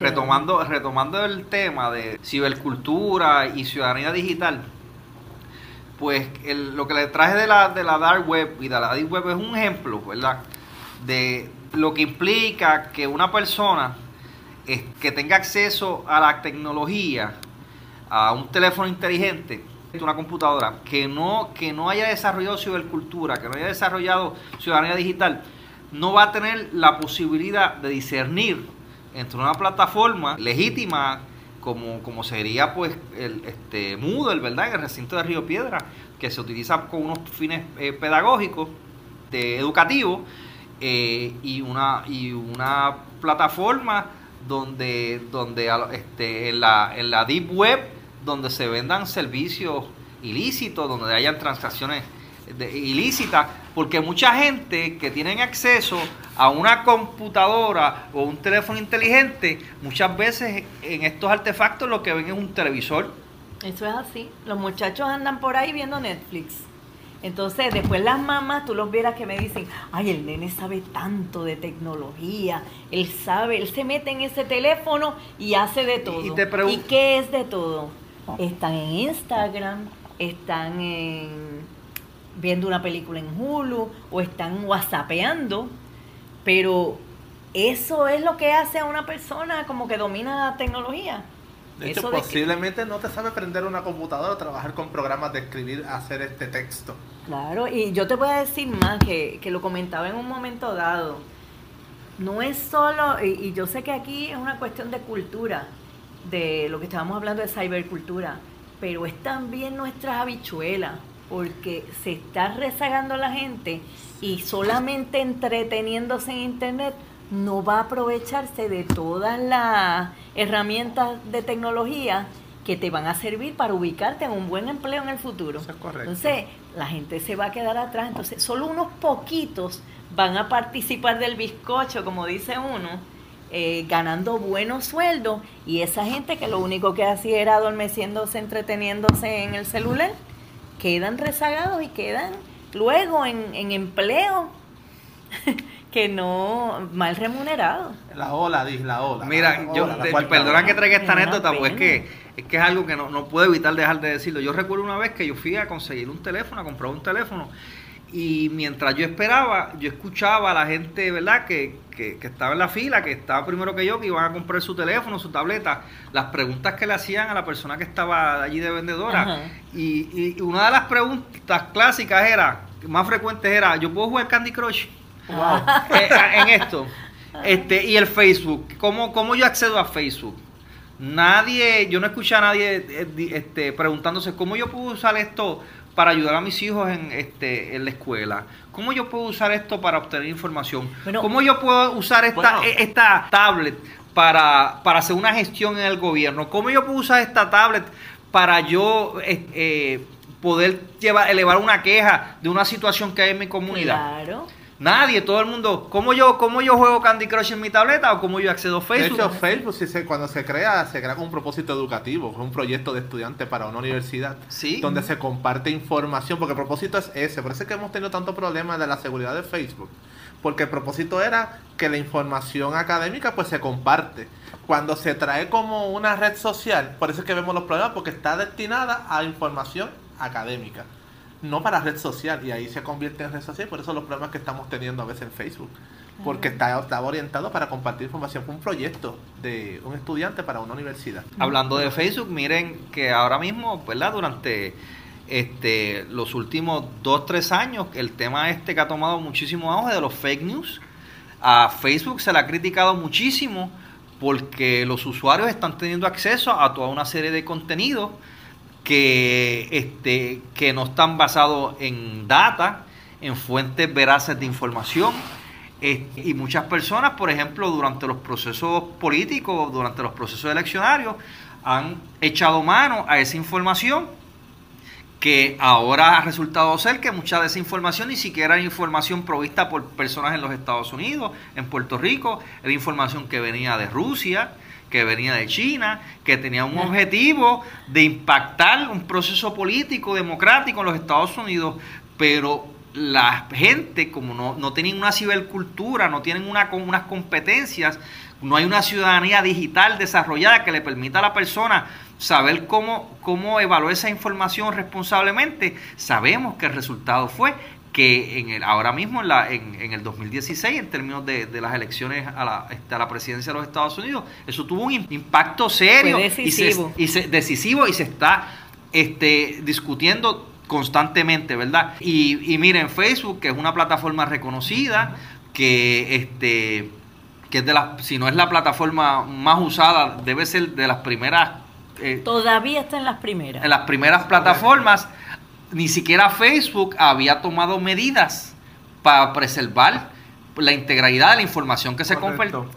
Retomando, retomando el tema de cibercultura y ciudadanía digital, pues lo que le traje de la, de la dark web y de la deep web es un ejemplo, ¿verdad? De lo que implica que una persona que tenga acceso a la tecnología, a un teléfono inteligente, una computadora, que no, que no haya desarrollado cibercultura, que no haya desarrollado ciudadanía digital, no va a tener la posibilidad de discernir entre una plataforma legítima como, como sería pues el este Moodle, ¿verdad? En el recinto de Río Piedra, que se utiliza con unos fines eh, pedagógicos, de, educativos, eh, y una y una plataforma donde donde este, en la en la deep web donde se vendan servicios ilícitos, donde hayan transacciones ilícitas, porque mucha gente que tienen acceso a una computadora o un teléfono inteligente, muchas veces en estos artefactos lo que ven es un televisor. Eso es así. Los muchachos andan por ahí viendo Netflix. Entonces, después las mamás, tú los vieras que me dicen, ay, el nene sabe tanto de tecnología, él sabe, él se mete en ese teléfono y hace de todo. ¿Y, te ¿Y qué es de todo? Están en Instagram, están en viendo una película en Hulu o están whatsappeando, pero eso es lo que hace a una persona como que domina la tecnología. De hecho, posiblemente no te sabe prender una computadora trabajar con programas de escribir, hacer este texto. Claro, y yo te voy a decir más que, que lo comentaba en un momento dado. No es solo, y, y yo sé que aquí es una cuestión de cultura, de lo que estábamos hablando de cybercultura, pero es también nuestras habichuelas porque se está rezagando la gente y solamente entreteniéndose en Internet no va a aprovecharse de todas las herramientas de tecnología que te van a servir para ubicarte en un buen empleo en el futuro. Entonces, la gente se va a quedar atrás. Entonces, solo unos poquitos van a participar del bizcocho, como dice uno, eh, ganando buenos sueldos. Y esa gente que lo único que hacía era adormeciéndose, entreteniéndose en el celular, quedan rezagados y quedan luego en, en empleo que no mal remunerados. La ola, dice la ola. Mira, yo, perdona que traiga esta anécdota, pues es que, es que es algo que no, no puedo evitar dejar de decirlo. Yo recuerdo una vez que yo fui a conseguir un teléfono, a comprar un teléfono, y mientras yo esperaba, yo escuchaba a la gente, ¿verdad?, que, que, estaba en la fila, que estaba primero que yo, que iban a comprar su teléfono, su tableta, las preguntas que le hacían a la persona que estaba allí de vendedora. Y, y, una de las preguntas clásicas era, más frecuentes era, ¿yo puedo jugar Candy Crush? Eh, en esto. Este, y el Facebook, ¿cómo, ¿cómo yo accedo a Facebook? Nadie, yo no escuché a nadie eh, este, preguntándose cómo yo puedo usar esto para ayudar a mis hijos en, este, en la escuela? ¿Cómo yo puedo usar esto para obtener información? ¿Cómo yo puedo usar esta, e, esta tablet para, para hacer una gestión en el gobierno? ¿Cómo yo puedo usar esta tablet para yo eh, eh, poder llevar, elevar una queja de una situación que hay en mi comunidad? Claro. Nadie, todo el mundo. ¿Cómo yo, cómo yo juego Candy Crush en mi tableta o cómo yo accedo a Facebook? De hecho, Facebook, si se, cuando se crea, se crea con un propósito educativo, con un proyecto de estudiante para una universidad. Sí. Donde se comparte información, porque el propósito es ese. Por eso es que hemos tenido tanto problema de la seguridad de Facebook. Porque el propósito era que la información académica pues se comparte. Cuando se trae como una red social, por eso es que vemos los problemas, porque está destinada a información académica no para red social y ahí se convierte en red social por eso los problemas que estamos teniendo a veces en Facebook. Porque está, estaba orientado para compartir información fue un proyecto de un estudiante para una universidad. Hablando de Facebook miren que ahora mismo verdad durante este los últimos dos tres años el tema este que ha tomado muchísimo auge de los fake news a Facebook se le ha criticado muchísimo porque los usuarios están teniendo acceso a toda una serie de contenidos que, este, que no están basados en data, en fuentes veraces de información. y muchas personas, por ejemplo, durante los procesos políticos, durante los procesos eleccionarios, han echado mano a esa información que ahora ha resultado ser que mucha de esa información ni siquiera era información provista por personas en los Estados Unidos, en Puerto Rico, era información que venía de Rusia, que venía de China, que tenía un objetivo de impactar un proceso político democrático en los Estados Unidos, pero la gente, como no, no tienen una cibercultura, no tienen una, unas competencias, no hay una ciudadanía digital desarrollada que le permita a la persona saber cómo, cómo evaluar esa información responsablemente, sabemos que el resultado fue que en el, ahora mismo en, la, en, en el 2016, en términos de, de las elecciones a la, este, a la, presidencia de los Estados Unidos, eso tuvo un impacto serio decisivo. Y, se, y se, decisivo y se está este, discutiendo constantemente, ¿verdad? Y, y miren, Facebook, que es una plataforma reconocida, que este que es de las, si no es la plataforma más usada, debe ser de las primeras. Eh, Todavía está en las primeras. En las primeras plataformas, ni siquiera Facebook había tomado medidas para preservar la integralidad de la información que se,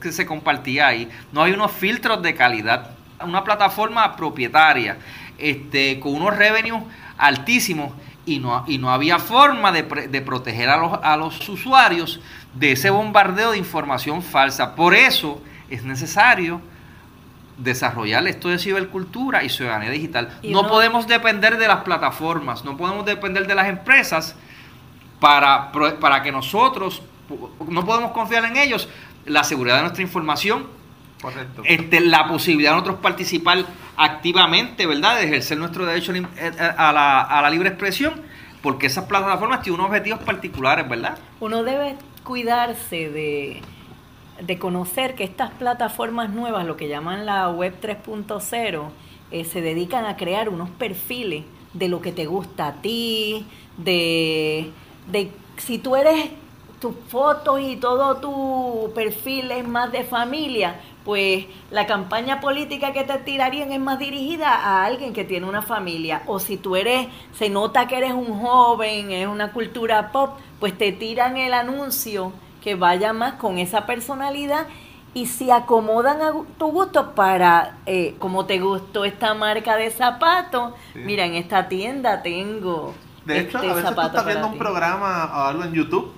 que se compartía ahí. No hay unos filtros de calidad. Una plataforma propietaria, este, con unos revenues altísimos y no, y no había forma de, de proteger a los, a los usuarios de ese bombardeo de información falsa. Por eso es necesario desarrollar esto de cibercultura y ciudadanía digital. Y no, podemos depender de las plataformas, no podemos depender de las empresas para, para que nosotros, no podemos confiar en ellos, la seguridad de nuestra información, Correcto. Este, la posibilidad de nosotros participar activamente, ¿verdad? De ejercer nuestro derecho a la, a la libre expresión, porque esas plataformas tienen unos objetivos particulares, ¿verdad? Uno debe cuidarse de, de conocer que estas plataformas nuevas, lo que llaman la web 3.0, eh, se dedican a crear unos perfiles de lo que te gusta a ti, de, de si tú eres tus fotos y todo tu perfil es más de familia, pues la campaña política que te tirarían es más dirigida a alguien que tiene una familia. O si tú eres, se nota que eres un joven, es una cultura pop, pues te tiran el anuncio que vaya más con esa personalidad y si acomodan a tu gusto para, eh, como te gustó esta marca de zapatos, mira, en esta tienda tengo. De hecho, este a veces tú estás viendo un programa o algo en YouTube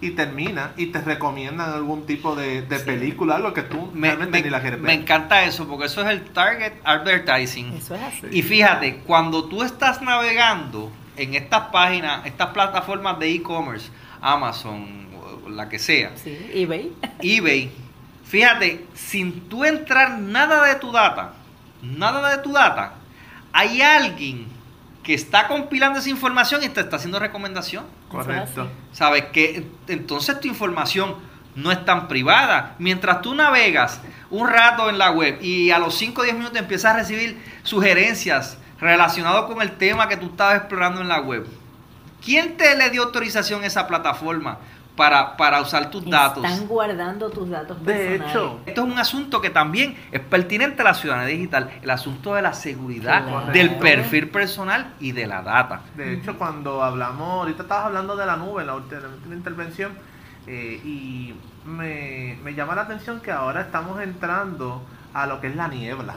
y termina y te recomiendan algún tipo de, de sí. película, algo que tú me, realmente me, ni la quieres ver. Me encanta eso, porque eso es el target advertising. Eso es así. Y fíjate, cuando tú estás navegando en estas páginas, estas plataformas de e-commerce, Amazon, la que sea, sí, eBay. eBay, fíjate, sin tú entrar nada de tu data, nada de tu data, hay alguien que está compilando esa información y te está haciendo recomendación. Correcto. Sabes que entonces tu información no es tan privada. Mientras tú navegas un rato en la web y a los 5 o 10 minutos empiezas a recibir sugerencias relacionadas con el tema que tú estabas explorando en la web. ¿Quién te le dio autorización a esa plataforma? Para, para, usar tus datos. Están guardando tus datos personales. De hecho, esto es un asunto que también es pertinente a la ciudadanía digital, el asunto de la seguridad del perfil personal y de la data. De hecho, cuando hablamos, ahorita estabas hablando de la nube en la última intervención, eh, y me, me llama la atención que ahora estamos entrando a lo que es la niebla.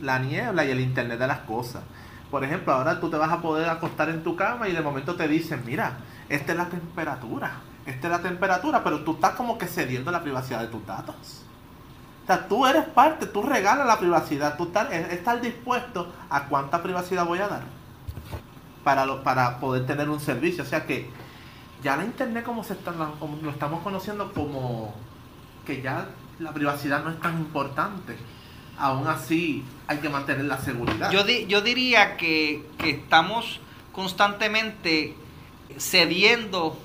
La niebla y el Internet de las cosas. Por ejemplo, ahora tú te vas a poder acostar en tu cama y de momento te dicen, mira, esta es la temperatura esta es la temperatura, pero tú estás como que cediendo la privacidad de tus datos. O sea, tú eres parte, tú regalas la privacidad, tú estás, dispuesto a cuánta privacidad voy a dar para, para poder tener un servicio. O sea que ya la internet como, se está, como lo estamos conociendo como que ya la privacidad no es tan importante. Aún así hay que mantener la seguridad. Yo, di, yo diría que, que estamos constantemente cediendo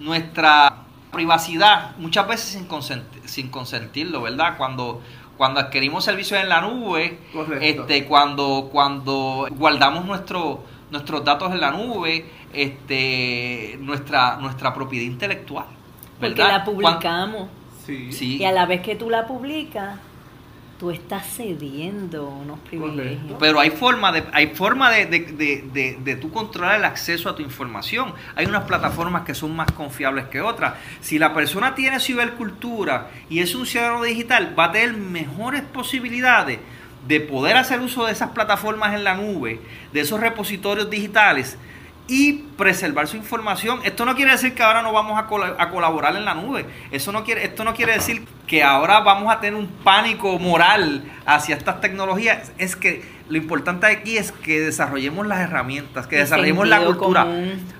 nuestra privacidad, muchas veces sin, consentir, sin consentirlo, ¿verdad? Cuando, cuando adquirimos servicios en la nube, Correcto. este, cuando, cuando guardamos nuestro, nuestros datos en la nube, este, nuestra, nuestra propiedad intelectual. ¿verdad? Porque la publicamos. Sí. Sí. Y a la vez que tú la publicas, tú estás cediendo unos privilegios. Pero hay forma de, hay forma de, de, de, de, de tú controlar el acceso a tu información. Hay unas plataformas que son más confiables que otras. Si la persona tiene cibercultura y es un ciudadano digital, va a tener mejores posibilidades de poder hacer uso de esas plataformas en la nube, de esos repositorios digitales y preservar su información. Esto no quiere decir que ahora no vamos a, a, colaborar en la nube. Eso no quiere, esto no quiere decir que ahora vamos a tener un pánico moral hacia estas tecnologías. Es que lo importante aquí es que desarrollemos las herramientas, que desarrollemos la cultura,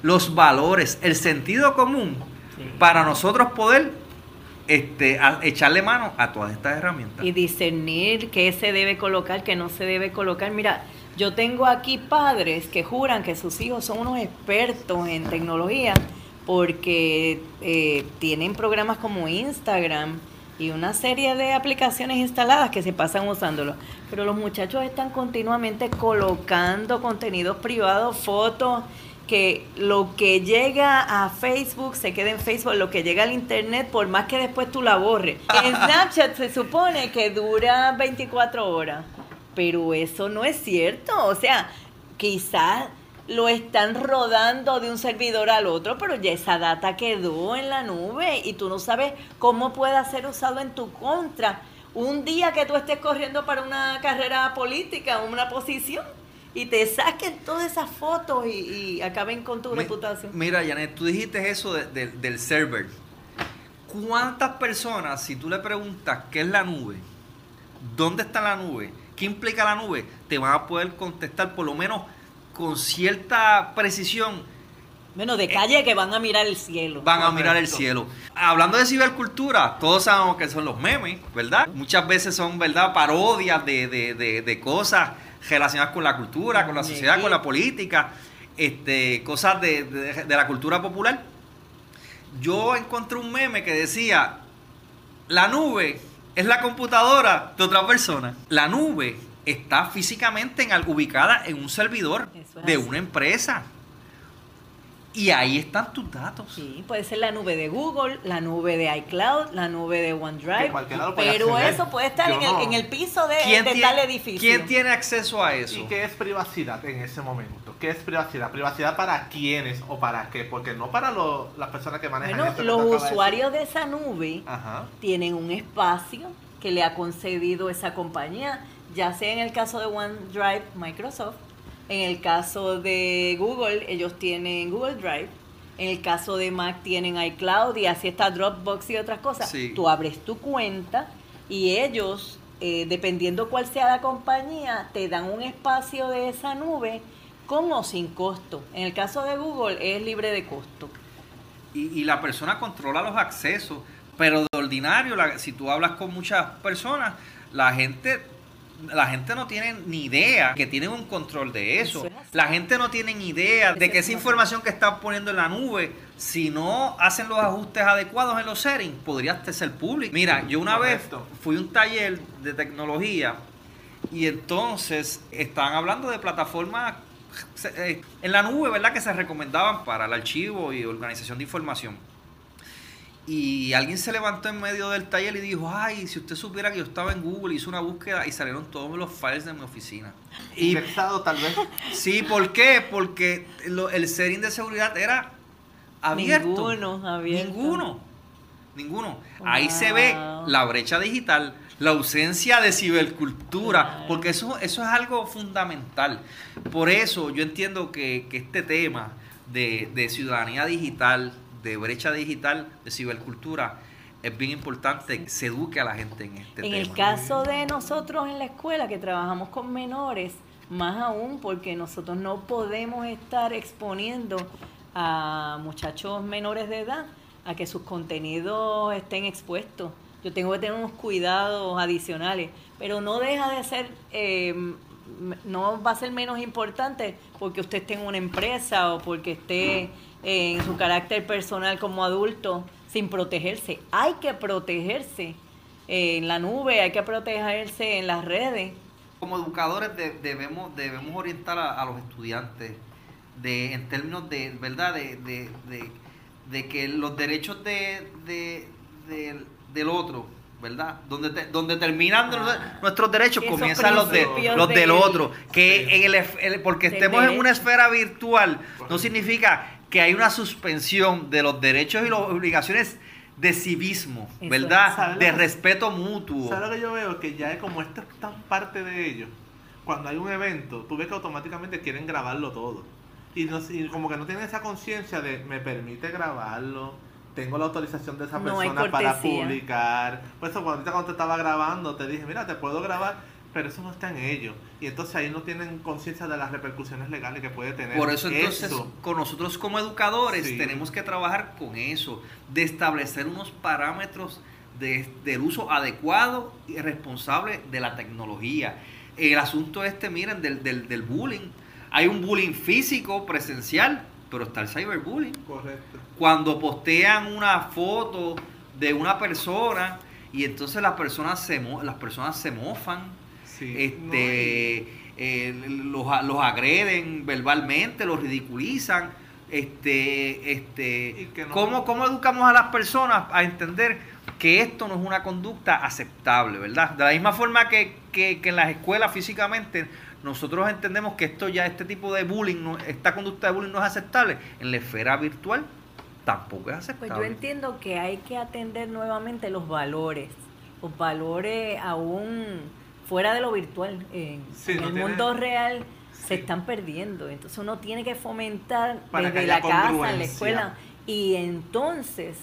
los valores, el sentido común para nosotros poder este, echarle mano a todas estas herramientas. Y discernir qué se debe colocar, qué no se debe colocar. Mira, yo tengo aquí padres que juran que sus hijos son unos expertos en tecnología porque eh, tienen programas como Instagram y una serie de aplicaciones instaladas que se pasan usándolo. Pero los muchachos están continuamente colocando contenidos privados, fotos, que lo que llega a Facebook se queda en Facebook, lo que llega al Internet, por más que después tú la borres. En Snapchat se supone que dura 24 horas pero eso no es cierto. O sea, quizás lo están rodando de un servidor al otro, pero ya esa data quedó en la nube y tú no sabes cómo puede ser usado en tu contra. Un día que tú estés corriendo para una carrera política, una posición, y te saquen todas esas fotos y, acaben con tu reputación. Mira, Janet, tú dijiste eso del server. ¿Cuántas personas, si tú le preguntas qué es la nube, dónde está la nube, ¿Qué implica la nube? Te van a poder contestar por lo menos con cierta precisión. Bueno, de calle que van a mirar el cielo. Van a mirar el cielo. Hablando de cibercultura, todos sabemos que son los memes, ¿verdad? Muchas veces son, ¿verdad? Parodias de, cosas relacionadas con la cultura, con la sociedad, con la política, este, cosas de, de la cultura popular. Yo encontré un meme que decía, la nube es la computadora de otra persona. La nube está físicamente en, ubicada en un servidor de una empresa. Y ahí están tus datos. Sí, puede ser la nube de Google, la nube de iCloud, la nube de OneDrive. Pero eso puede estar en el, piso de, tal edificio. ¿Quién tiene acceso a eso? ¿Y qué es privacidad en ese momento? ¿Qué es privacidad? ¿Privacidad para quiénes o para qué? Porque no para las personas que manejan bueno, Los usuarios de, esa nube tienen un espacio que le ha concedido esa compañía, ya sea en el caso de OneDrive, Microsoft en el caso de Google, ellos tienen Google Drive. En el caso de Mac tienen iCloud y así está Dropbox y otras cosas. Tú abres tu cuenta y ellos, eh, dependiendo cuál sea la compañía, te dan un espacio de esa nube con o sin costo. En el caso de Google es libre de costo. Y, y la persona controla los accesos, pero de ordinario, si tú hablas con muchas personas, la gente la gente no tiene ni idea que tienen un control de eso. La gente no tiene ni idea de que esa información que están poniendo en la nube, si no hacen los ajustes adecuados en los settings, podría ser público. Mira, yo una vez fui a un taller de tecnología y entonces estaban hablando de plataformas eh, en la nube, ¿verdad? Que se recomendaban para el archivo y organización de información. Y alguien se levantó en medio del taller y dijo, ay, si usted supiera que yo estaba en Google, hice una búsqueda y salieron todos los files de mi oficina. Y Indexado tal vez. Sí, ¿por qué? Porque el setting de seguridad era abierto. Ninguno, abierto. Ninguno. Ninguno. Ahí se ve la brecha digital, la ausencia de cibercultura, porque eso, eso es algo fundamental. Por eso yo entiendo que, este tema de, de ciudadanía digital, de brecha digital, de cibercultura, es bien importante que se eduque a la gente en este tema. En el caso de nosotros en la escuela que trabajamos con menores, más aún porque nosotros no podemos estar exponiendo a muchachos menores de edad a que sus contenidos estén expuestos. Yo tengo que tener unos cuidados adicionales, pero no deja de ser, eh, no va a ser menos importante porque usted esté en una empresa o porque esté en su carácter personal como adulto sin protegerse. Hay que protegerse en la nube, hay que protegerse en las redes. Como educadores debemos, debemos orientar a, los estudiantes de, en términos de, ¿verdad? De, de que los derechos de, del otro, ¿verdad? Donde, donde terminan ah. nuestros derechos, comienzan los, de, los del otro. Que en el, porque estemos en una esfera virtual no significa que hay una suspensión de los derechos y las obligaciones de civismo, ¿verdad? De respeto mutuo. ¿Sabes lo que yo veo? Que ya es como esto es tan parte de ellos. Cuando hay un evento, tú ves que automáticamente quieren grabarlo todo. y, no, y como que no tienen esa conciencia de me permite grabarlo, tengo la autorización de esa No persona para publicar. Por eso cuando, ahorita cuando te estaba grabando te dije, mira, te puedo grabar, pero eso no está en ellos. Y entonces ahí no tienen conciencia de las repercusiones legales que puede tener. Por eso entonces eso. con nosotros como educadores Sí. tenemos que trabajar con eso, de establecer unos parámetros de- del uso adecuado y responsable de la tecnología. El asunto este, miren, del, del, del bullying. Hay un bullying físico, presencial, pero está el cyberbullying. Correcto. Cuando postean una foto de una persona y entonces las personas se, mo- las personas se mofan Sí. este eh, los, los agreden verbalmente, los ridiculizan. Este, este, no- ¿cómo, ¿Cómo educamos a las personas a entender que esto no es una conducta aceptable, verdad? De la misma forma que, que, que en las escuelas físicamente nosotros entendemos que esto ya, este tipo de bullying, no- esta conducta de bullying no es aceptable, en la esfera virtual tampoco es Pues aceptable. yo entiendo que hay que atender nuevamente los valores, los valores aún fuera de lo virtual, en, Sí, en no el tiene- mundo real Sí. se están perdiendo, entonces uno tiene que fomentar Para desde la casa, en la escuela, y entonces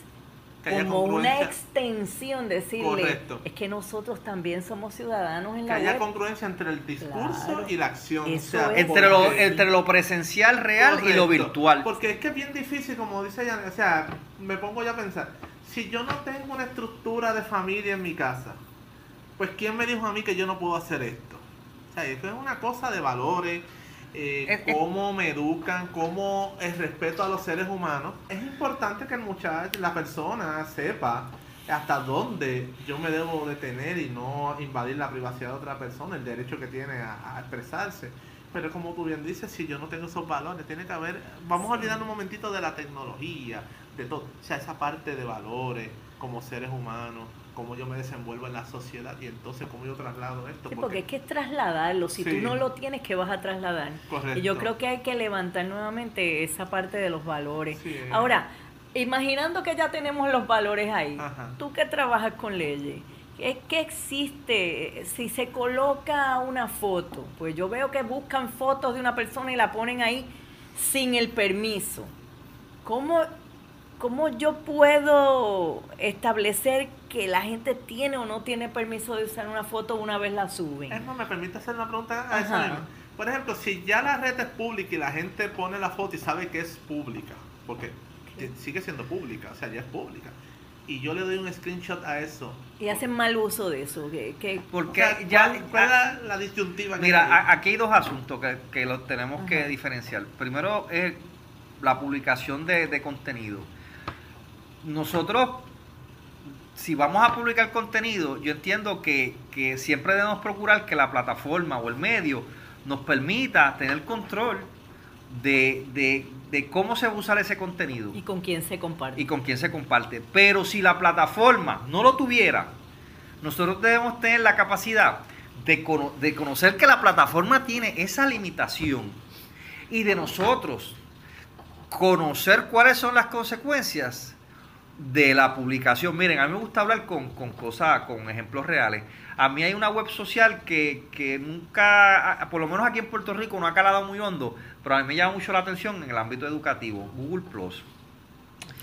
como una extensión decirle, Correcto. es que nosotros también somos ciudadanos en Que la haya web. congruencia entre el discurso Claro. y la acción. Entre, lo, entre lo presencial real y lo virtual. Porque es que es bien difícil, como dice ella, o sea, me pongo ya a pensar, si yo no tengo una estructura de familia en mi casa, pues ¿quién me dijo a mí que yo no puedo hacer esto? O sea, esto es una cosa de valores, eh, Es- es- cómo me educan, cómo el respeto a los seres humanos. Es importante que el muchacho, la persona sepa hasta dónde yo me debo detener y no invadir la privacidad de otra persona, el derecho que tiene a, a expresarse. Pero como tú bien dices, si yo no tengo esos valores, tiene que haber, vamos a olvidar un momentito de la tecnología, de todo, o sea, esa parte de valores como seres humanos, cómo yo me desenvuelvo en la sociedad y entonces cómo yo traslado esto. Sí, porque es que es trasladarlo, si Sí. tú no lo tienes, ¿qué vas a trasladar? Correcto. Y yo creo que hay que levantar nuevamente esa parte de los valores. Sí. Ahora, imaginando que ya tenemos los valores ahí, Ajá. tú que trabajas con leyes, ¿qué, qué existe? Si se coloca una foto, pues yo veo que buscan fotos de una persona y la ponen ahí sin el permiso. ¿Cómo, cómo yo puedo establecer que la gente tiene o no tiene permiso de usar una foto una vez la suben? Es más, me permite hacer una pregunta a eso mismo. Por ejemplo, si ya la red es pública y la gente pone la foto y sabe que es pública, porque sigue siendo pública, o sea, ya es pública, y yo le doy un screenshot a eso. Y hacen mal uso de eso. Que, que- Porque O sea, ya, ¿cuál, cuál es la, la disyuntiva? que Mira, aquí hay dos asuntos que, que los tenemos que diferenciar. Primero es la publicación de, de contenido. Nosotros, si vamos a publicar contenido, yo entiendo que, que siempre debemos procurar que la plataforma o el medio nos permita tener control de, de- de cómo se va a usar ese contenido y con quién se comparte. y con quién se comparte. Pero si la plataforma no lo tuviera, nosotros debemos tener la capacidad de, cono- de conocer que la plataforma tiene esa limitación y de nosotros conocer cuáles son las consecuencias de la publicación. Miren, a mí me gusta hablar con, con cosas, con ejemplos reales. A mí hay una web social que, que nunca, por lo menos aquí en Puerto Rico, no ha calado muy hondo, pero a mí me llama mucho la atención en el ámbito educativo, Google Plus.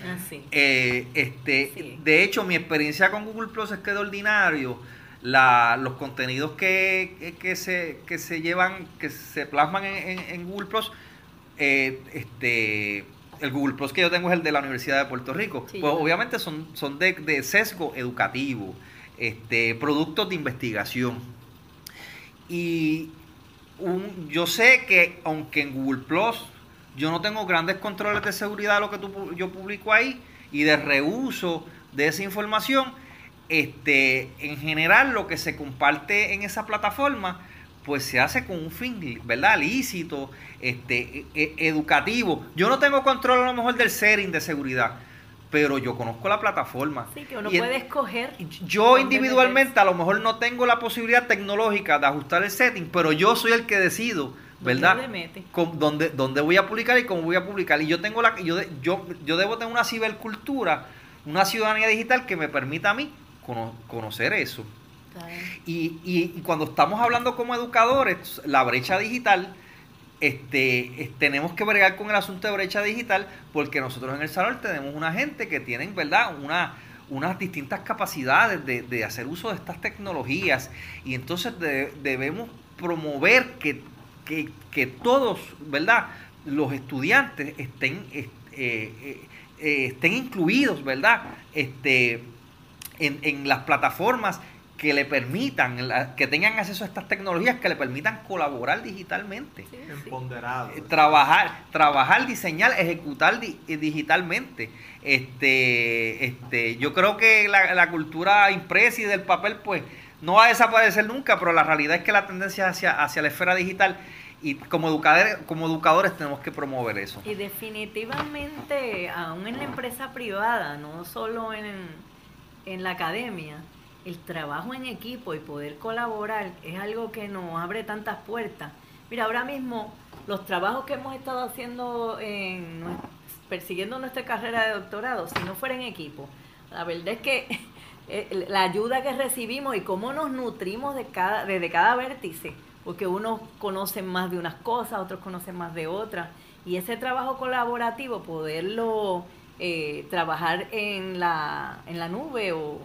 Ah, sí. Eh, este, Sí. De hecho, mi experiencia con Google Plus es que de ordinario la- los contenidos que, que se, que se llevan, que se plasman en, en- en Google Plus, eh, este, el Google Plus que yo tengo es el de la Universidad de Puerto Rico. Sí, pues obviamente son, son de, de sesgo educativo, este, productos de investigación. Y un- yo sé que aunque en Google Plus yo no tengo grandes controles de seguridad de lo que tú yo publico ahí y de reuso de esa información, este, en general lo que se comparte en esa plataforma pues se hace con un fin, ¿verdad? Lícito, este, e- e- educativo. Yo no tengo control a lo mejor del setting de seguridad, pero yo conozco la plataforma. Sí, que uno Y puede escoger. yo individualmente a lo mejor no tengo la posibilidad tecnológica de ajustar el setting, pero yo soy el que decido, ¿Dónde ¿verdad? dónde, dónde voy a publicar y cómo voy a publicar. Y yo tengo la yo, yo, yo debo tener una cibercultura, una ciudadanía digital que me permita a mí cono- conocer eso. Y, y- cuando estamos hablando como educadores, la brecha digital este, es- tenemos que bregar con el asunto de brecha digital porque nosotros en El Salvador tenemos una gente que tienen, ¿verdad? Una, unas distintas capacidades de, de hacer uso de estas tecnologías y entonces de- debemos promover que, que, que todos, ¿verdad? Los estudiantes estén, est- eh, eh, eh, estén incluidos, ¿verdad? Este, en, en las plataformas que le permitan, la- que tengan acceso a estas tecnologías, que le permitan colaborar digitalmente. Sí. Eh, Trabajar, trabajar, diseñar, ejecutar di- eh, digitalmente. Este, este, yo creo que la, la cultura impresa y del papel, pues, no va a desaparecer nunca, pero la realidad es que la tendencia es hacia, hacia la esfera digital y como educadores, como educadores tenemos que promover eso. Y definitivamente, aún en la empresa privada, no solo en, en la academia, el trabajo en equipo y poder colaborar es algo que nos abre tantas puertas. Mira, ahora mismo los trabajos que hemos estado haciendo, en, persiguiendo nuestra carrera de doctorado, si no fuera en equipo, la verdad es que eh, la ayuda que recibimos y cómo nos nutrimos de cada, desde cada vértice, porque unos conocen más de unas cosas, otros conocen más de otras, y ese trabajo colaborativo, poderlo eh, trabajar en la, en la nube o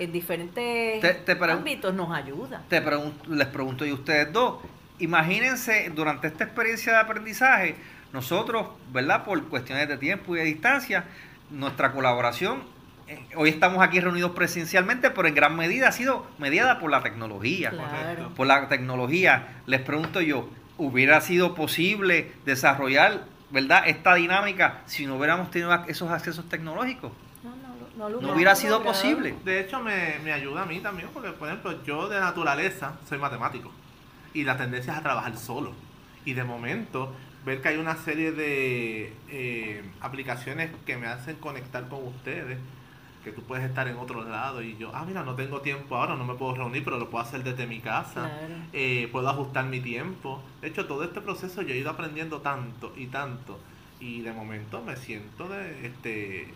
en diferentes Te- te pregun- ámbitos nos ayuda. Te pregun- les pregunto yo a ustedes dos, imagínense durante esta experiencia de aprendizaje, nosotros, ¿verdad? Por cuestiones de tiempo y de distancia, nuestra colaboración, eh, hoy estamos aquí reunidos presencialmente, pero en gran medida ha sido mediada por la tecnología. Claro. Por la tecnología, les pregunto yo, ¿hubiera sido posible desarrollar, ¿verdad? Esta dinámica si no hubiéramos tenido esos accesos tecnológicos? No, hubiera sido posible. De hecho, me, me ayuda a mí también, porque, por ejemplo, yo de naturaleza soy matemático. Y la tendencia es a trabajar solo. Y de momento, ver que hay una serie de eh, aplicaciones que me hacen conectar con ustedes, que tú puedes estar en otro lado. Y yo, ah, mira, no tengo tiempo ahora, no me puedo reunir, pero lo puedo hacer desde mi casa. Claro. Eh, puedo ajustar mi tiempo. De hecho, todo este proceso yo he ido aprendiendo tanto y tanto. Y de momento me siento de, este,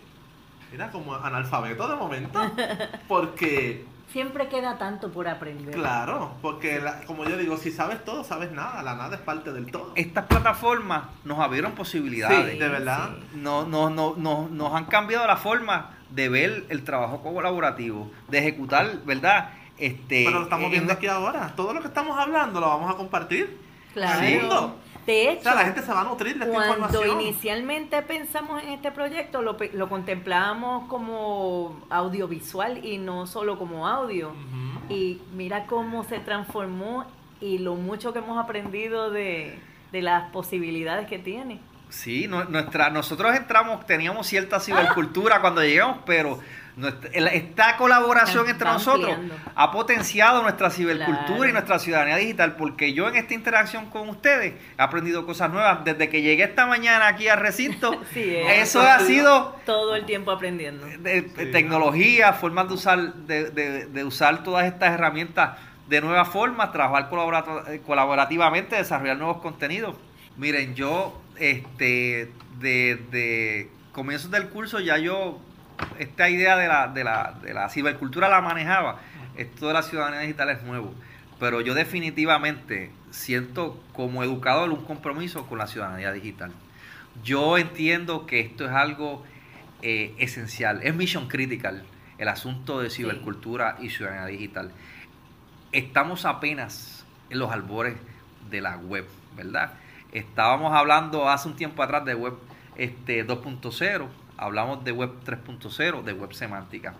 era como analfabeto de momento. Porque, Siempre queda tanto por aprender. claro, porque la- como yo digo, si sabes todo, sabes nada. La nada es parte del todo. Estas plataformas nos abrieron posibilidades. Sí, de verdad. Sí. no, no, no, no- nos han cambiado la forma de ver el trabajo colaborativo, de ejecutar, ¿verdad? Este, Pero lo estamos en- viendo aquí ahora. Todo lo que estamos hablando lo vamos a compartir. Claro. De O hecho, sea, la gente se va a nutrir de esta cuando información. inicialmente pensamos en este proyecto, lo, lo contemplábamos como audiovisual y no solo como audio. Y mira cómo se transformó y lo mucho que hemos aprendido de, de las posibilidades que tiene. Sí, nu- nuestra, nosotros entramos, teníamos cierta cibercultura cuando llegamos, pero nuestra- esta colaboración entre nosotros ampliando. ha potenciado nuestra cibercultura Claro. y nuestra ciudadanía digital, porque yo en esta interacción con ustedes he aprendido cosas nuevas. Desde que llegué esta mañana aquí al recinto, Sí, es. eso ha sido Todo el tiempo aprendiendo. de, de Sí. tecnología, formas de usar, de, de- de usar todas estas herramientas de nuevas formas, trabajar eh, colaborativamente, desarrollar nuevos contenidos. Miren, yo este desde comienzos del curso ya yo esta idea de la, de la, de la cibercultura la manejaba. Esto de la ciudadanía digital es nuevo. Pero yo definitivamente siento como educador un compromiso con la ciudadanía digital. Yo entiendo que esto es algo eh, esencial, es mission critical el asunto de cibercultura y ciudadanía digital. Estamos apenas en los albores de la web, ¿verdad? Estábamos hablando hace un tiempo atrás de web este, 2.0, hablamos de web 3.0, de web semántica.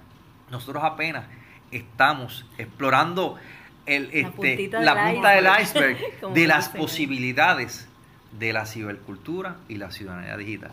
Nosotros apenas estamos explorando el, este, puntita la punta del iceberg, de las posibilidades de la cibercultura y la ciudadanía digital.